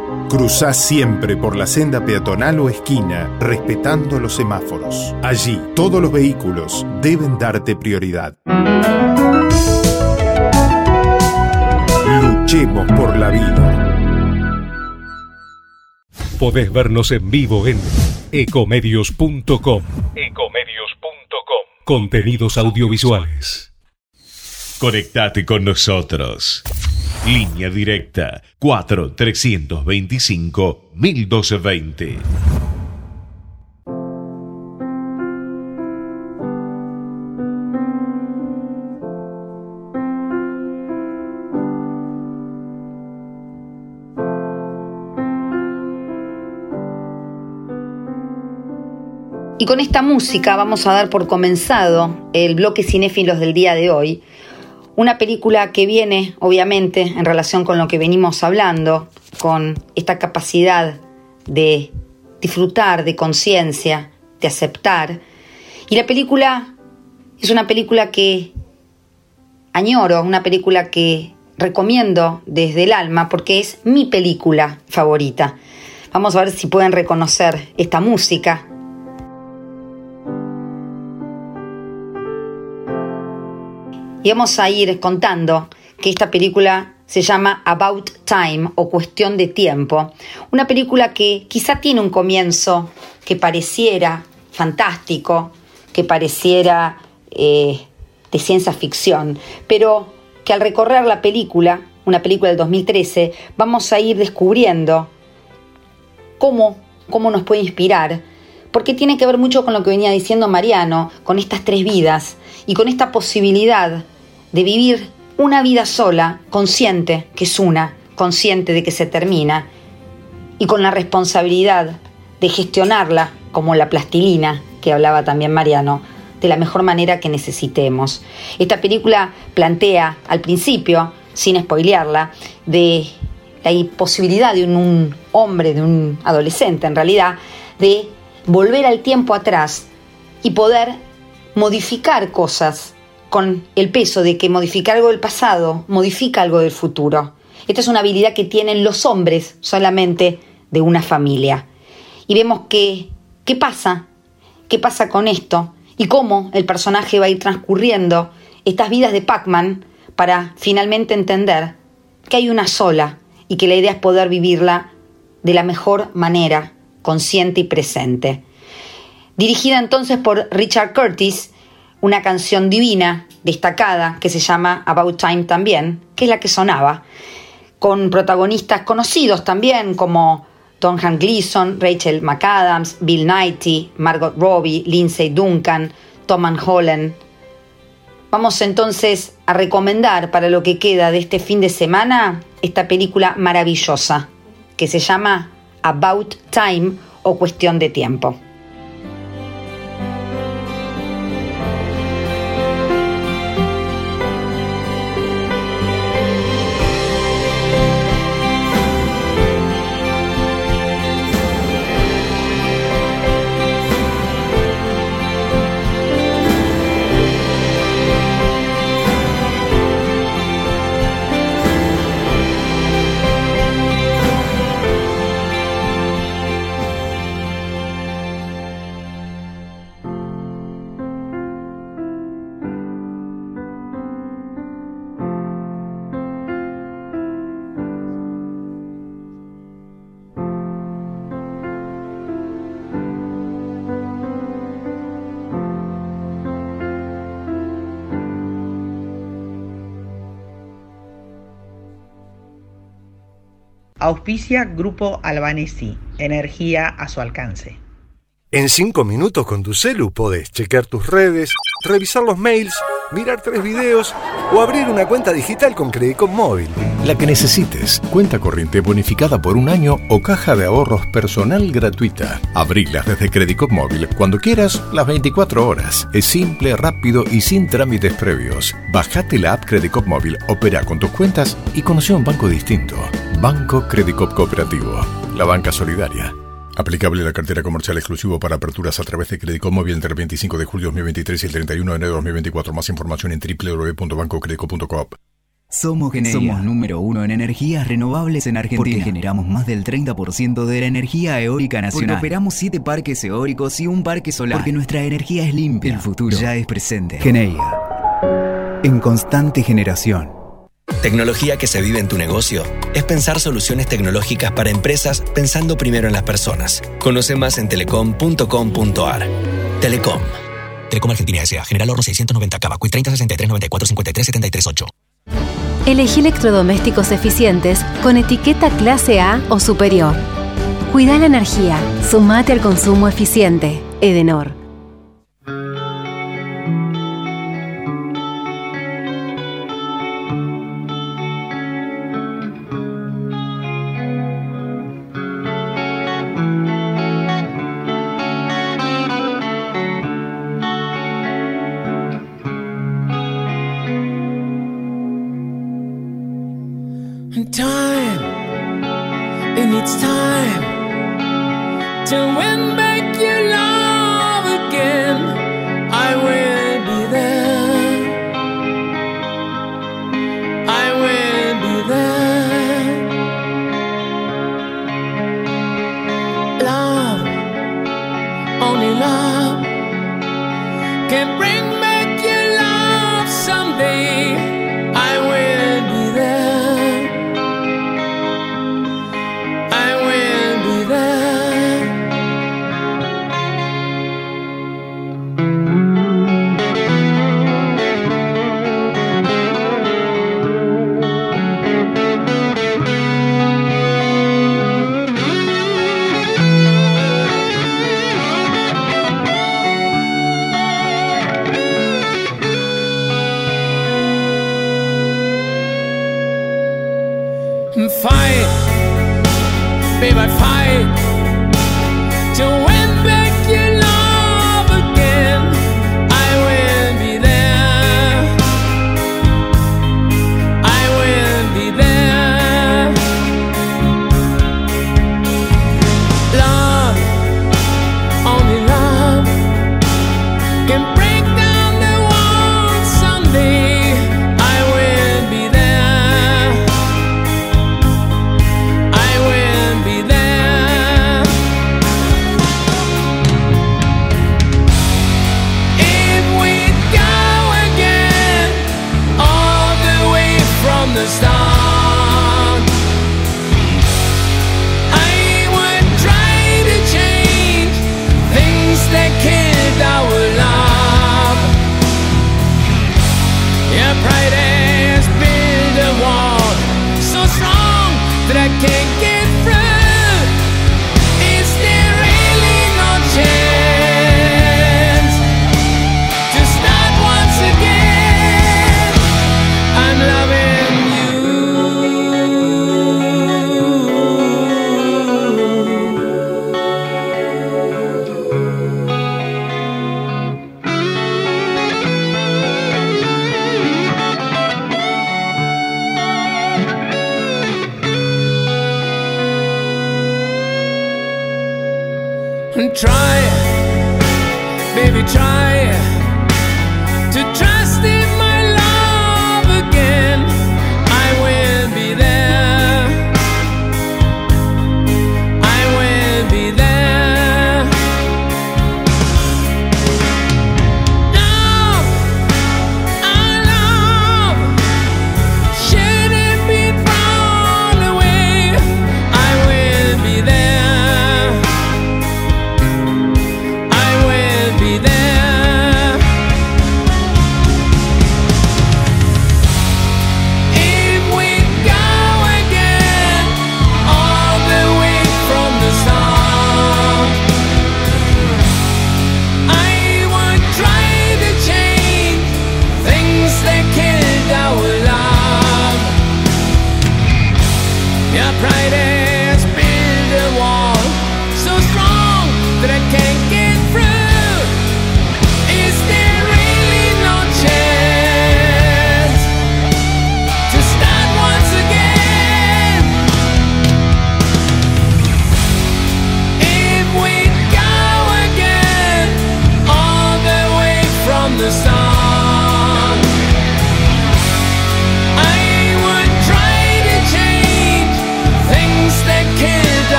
Cruzá siempre por la senda peatonal o esquina respetando los semáforos. Allí, todos los vehículos deben darte prioridad. Luchemos por la vida. Podés vernos en vivo en ecomedios.com. Ecomedios.com. Contenidos audiovisuales. Conectate con nosotros. Línea directa 4 325 1220. Y con esta música vamos a dar por comenzado el bloque cinéfilos del día de hoy una película que viene, obviamente, en relación con lo que venimos hablando, con esta capacidad de disfrutar, de conciencia, de aceptar. Y la película es una película que añoro, una película que recomiendo desde el alma porque es mi película favorita. Vamos a ver si pueden reconocer esta música Y vamos a ir contando que esta película se llama About Time o Cuestión de Tiempo. Una película que quizá tiene un comienzo que pareciera fantástico, que pareciera eh, de ciencia ficción, pero que al recorrer la película, una película del 2013, vamos a ir descubriendo cómo, cómo nos puede inspirar, porque tiene que ver mucho con lo que venía diciendo Mariano, con estas tres vidas y con esta posibilidad de vivir una vida sola, consciente que es una, consciente de que se termina, y con la responsabilidad de gestionarla como la plastilina que hablaba también Mariano, de la mejor manera que necesitemos. Esta película plantea al principio, sin spoilearla, de la posibilidad de un hombre, de un adolescente en realidad, de volver al tiempo atrás y poder modificar cosas con el peso de que modificar algo del pasado modifica algo del futuro. Esta es una habilidad que tienen los hombres solamente de una familia. Y vemos que, ¿qué pasa? ¿Qué pasa con esto? Y cómo el personaje va a ir transcurriendo estas vidas de Pac-Man para finalmente entender que hay una sola y que la idea es poder vivirla de la mejor manera, consciente y presente. Dirigida entonces por Richard Curtis, una canción divina, destacada, que se llama About Time también, que es la que sonaba, con protagonistas conocidos también como Tom Han Gleason, Rachel McAdams, Bill Nighy, Margot Robbie, Lindsay Duncan, Tom Holland. Vamos entonces a recomendar para lo que queda de este fin de semana esta película maravillosa que se llama About Time o Cuestión de Tiempo. Auspicia Grupo Albanesi, energía a su alcance. En cinco minutos con tu celu podés chequear tus redes, revisar los mails, mirar tres videos o abrir una cuenta digital con Credicom Móvil. La que necesites. Cuenta corriente bonificada por un año o caja de ahorros personal gratuita. Abrilas desde Credicop Móvil cuando quieras, las 24 horas. Es simple, rápido y sin trámites previos. Bajate la app Credicop Móvil, opera con tus cuentas y conoce un banco distinto. Banco Credicop Cooperativo. La banca solidaria. Aplicable la cartera comercial exclusivo para aperturas a través de Credicop Móvil entre el 25 de julio de 2023 y el 31 de enero de 2024. Más información en www.bancocredico.coop. Somos Somos número uno en energías renovables en Argentina. Porque generamos más del 30% de la energía eólica nacional. Porque operamos siete parques eólicos y un parque solar. Porque nuestra energía es limpia. El futuro ya es presente. Geneia. En constante generación. Tecnología que se vive en tu negocio es pensar soluciones tecnológicas para empresas pensando primero en las personas. Conoce más en telecom.com.ar. Telecom. Telecom Argentina S.A. General Oro 690 Cavacuy 30 63 94 53 73 8. Elegí electrodomésticos eficientes con etiqueta clase A o superior. Cuida la energía. Sumate al consumo eficiente. Edenor.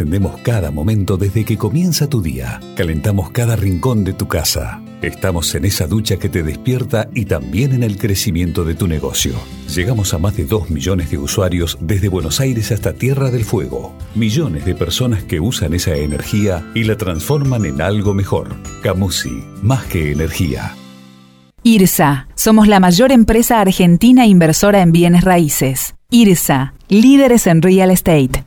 Encendemos cada momento desde que comienza tu día. Calentamos cada rincón de tu casa. Estamos en esa ducha que te despierta y también en el crecimiento de tu negocio. Llegamos a más de 2 millones de usuarios desde Buenos Aires hasta Tierra del Fuego. Millones de personas que usan esa energía y la transforman en algo mejor. Camusi, más que energía. IRSA, somos la mayor empresa argentina inversora en bienes raíces. IRSA, líderes en real estate.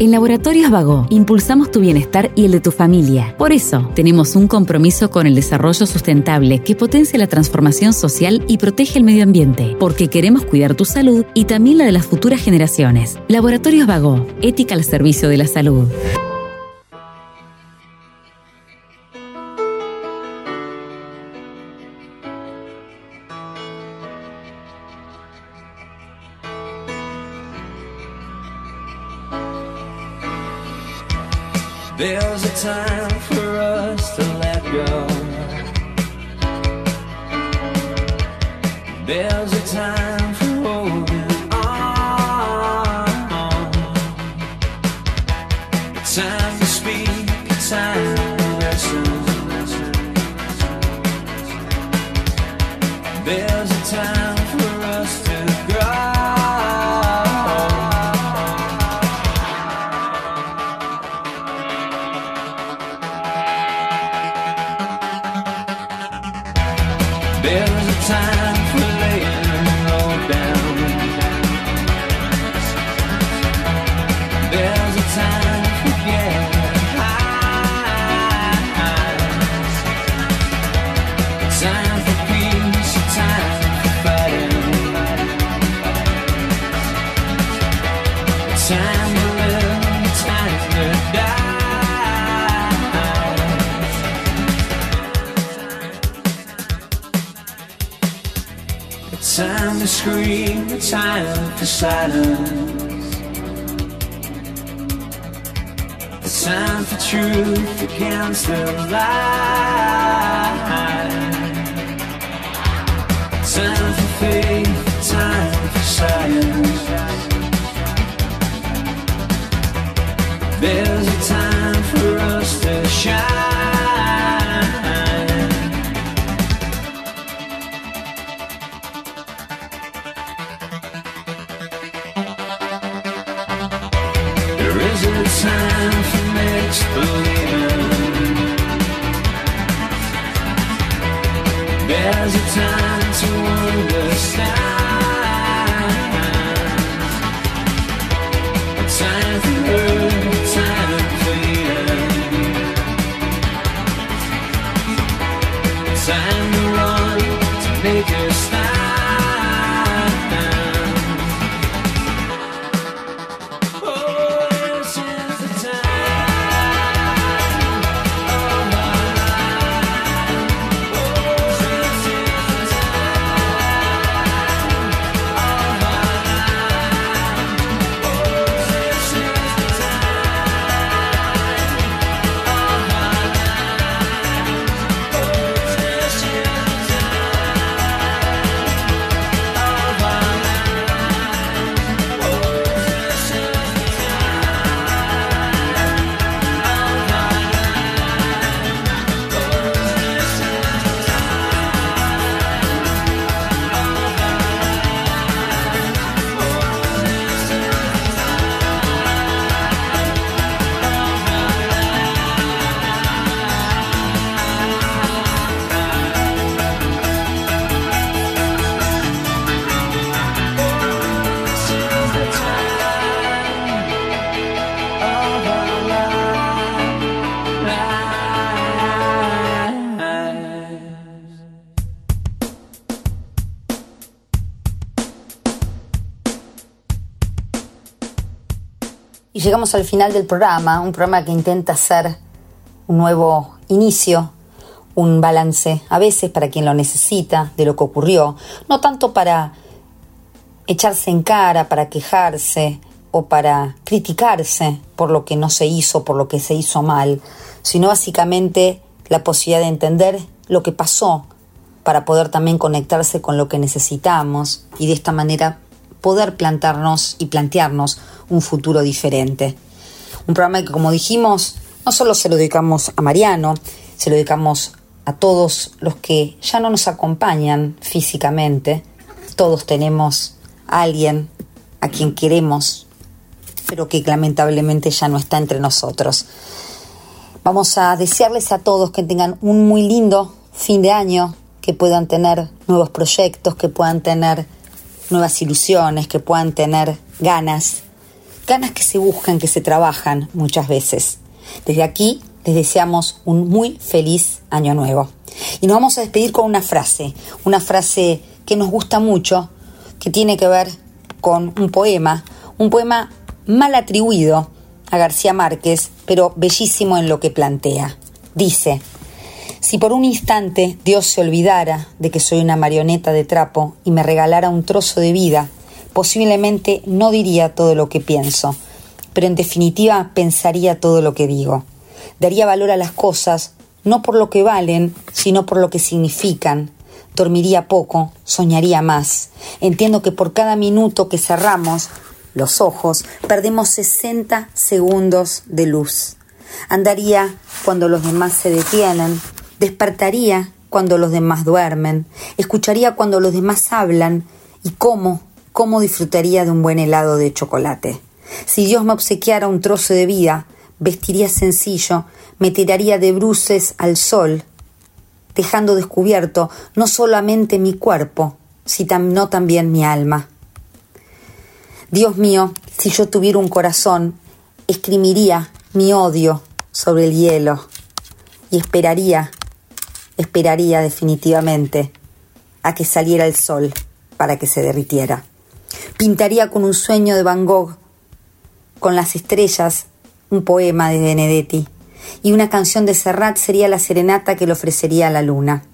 En Laboratorios Vago impulsamos tu bienestar y el de tu familia. Por eso, tenemos un compromiso con el desarrollo sustentable que potencia la transformación social y protege el medio ambiente, porque queremos cuidar tu salud y también la de las futuras generaciones. Laboratorios Vago, ética al servicio de la salud. Time to live, a time to die. A time to scream, a time for silence. A time for truth against the lie. Time for faith, time for science. There's a time for us to shine. There is a time for mixed believing. There's a time to understand. Llegamos al final del programa, un programa que intenta ser un nuevo inicio, un balance, a veces para quien lo necesita, de lo que ocurrió, no tanto para echarse en cara, para quejarse o para criticarse por lo que no se hizo, por lo que se hizo mal, sino básicamente la posibilidad de entender lo que pasó para poder también conectarse con lo que necesitamos y de esta manera poder plantarnos y plantearnos un futuro diferente. Un programa que, como dijimos, no solo se lo dedicamos a Mariano, se lo dedicamos a todos los que ya no nos acompañan físicamente. Todos tenemos a alguien a quien queremos, pero que lamentablemente ya no está entre nosotros. Vamos a desearles a todos que tengan un muy lindo fin de año, que puedan tener nuevos proyectos, que puedan tener nuevas ilusiones, que puedan tener ganas, ganas que se buscan, que se trabajan muchas veces. Desde aquí les deseamos un muy feliz año nuevo. Y nos vamos a despedir con una frase, una frase que nos gusta mucho, que tiene que ver con un poema, un poema mal atribuido a García Márquez, pero bellísimo en lo que plantea. Dice, si por un instante Dios se olvidara de que soy una marioneta de trapo y me regalara un trozo de vida, posiblemente no diría todo lo que pienso, pero en definitiva pensaría todo lo que digo. Daría valor a las cosas, no por lo que valen, sino por lo que significan. Dormiría poco, soñaría más. Entiendo que por cada minuto que cerramos los ojos, perdemos 60 segundos de luz. Andaría cuando los demás se detienen, despertaría cuando los demás duermen, escucharía cuando los demás hablan y cómo, cómo disfrutaría de un buen helado de chocolate. Si Dios me obsequiara un trozo de vida, vestiría sencillo, me tiraría de bruces al sol, dejando descubierto no solamente mi cuerpo, sino también mi alma. Dios mío, si yo tuviera un corazón, escribiría mi odio sobre el hielo y esperaría, esperaría definitivamente a que saliera el sol para que se derritiera. Pintaría con un sueño de Van Gogh, con las estrellas, un poema de Benedetti y una canción de Serrat sería la serenata que le ofrecería a la luna.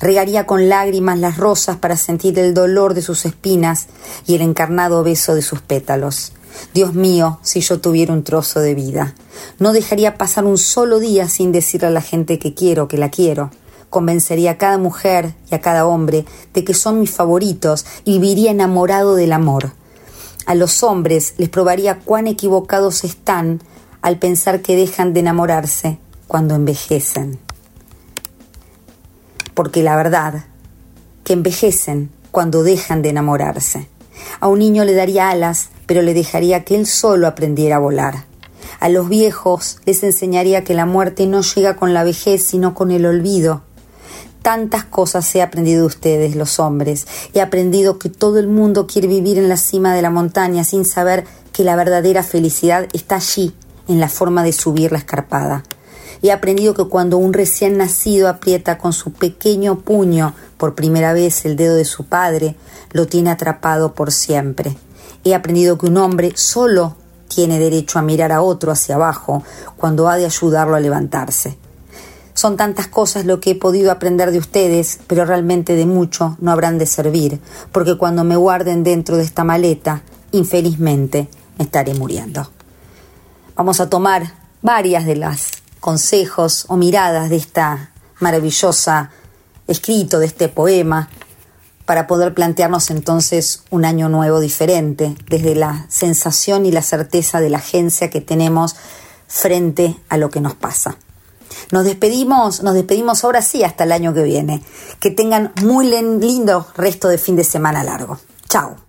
Regaría con lágrimas las rosas para sentir el dolor de sus espinas y el encarnado beso de sus pétalos. Dios mío, si yo tuviera un trozo de vida, no dejaría pasar un solo día sin decirle a la gente que quiero, que la quiero. Convencería a cada mujer y a cada hombre de que son mis favoritos y viviría enamorado del amor. A los hombres les probaría cuán equivocados están al pensar que dejan de enamorarse cuando envejecen. Porque la verdad, que envejecen cuando dejan de enamorarse. A un niño le daría alas, pero le dejaría que él solo aprendiera a volar. A los viejos les enseñaría que la muerte no llega con la vejez, sino con el olvido. Tantas cosas he aprendido de ustedes, los hombres. He aprendido que todo el mundo quiere vivir en la cima de la montaña sin saber que la verdadera felicidad está allí, en la forma de subir la escarpada. He aprendido que cuando un recién nacido aprieta con su pequeño puño por primera vez el dedo de su padre, lo tiene atrapado por siempre. He aprendido que un hombre solo tiene derecho a mirar a otro hacia abajo cuando ha de ayudarlo a levantarse. Son tantas cosas lo que he podido aprender de ustedes, pero realmente de mucho no habrán de servir, porque cuando me guarden dentro de esta maleta, infelizmente me estaré muriendo. Vamos a tomar varias de las consejos o miradas de esta maravillosa escrito, de este poema, para poder plantearnos entonces un año nuevo diferente, desde la sensación y la certeza de la agencia que tenemos frente a lo que nos pasa. Nos despedimos, nos despedimos ahora sí hasta el año que viene. Que tengan muy lindo resto de fin de semana largo. Chao.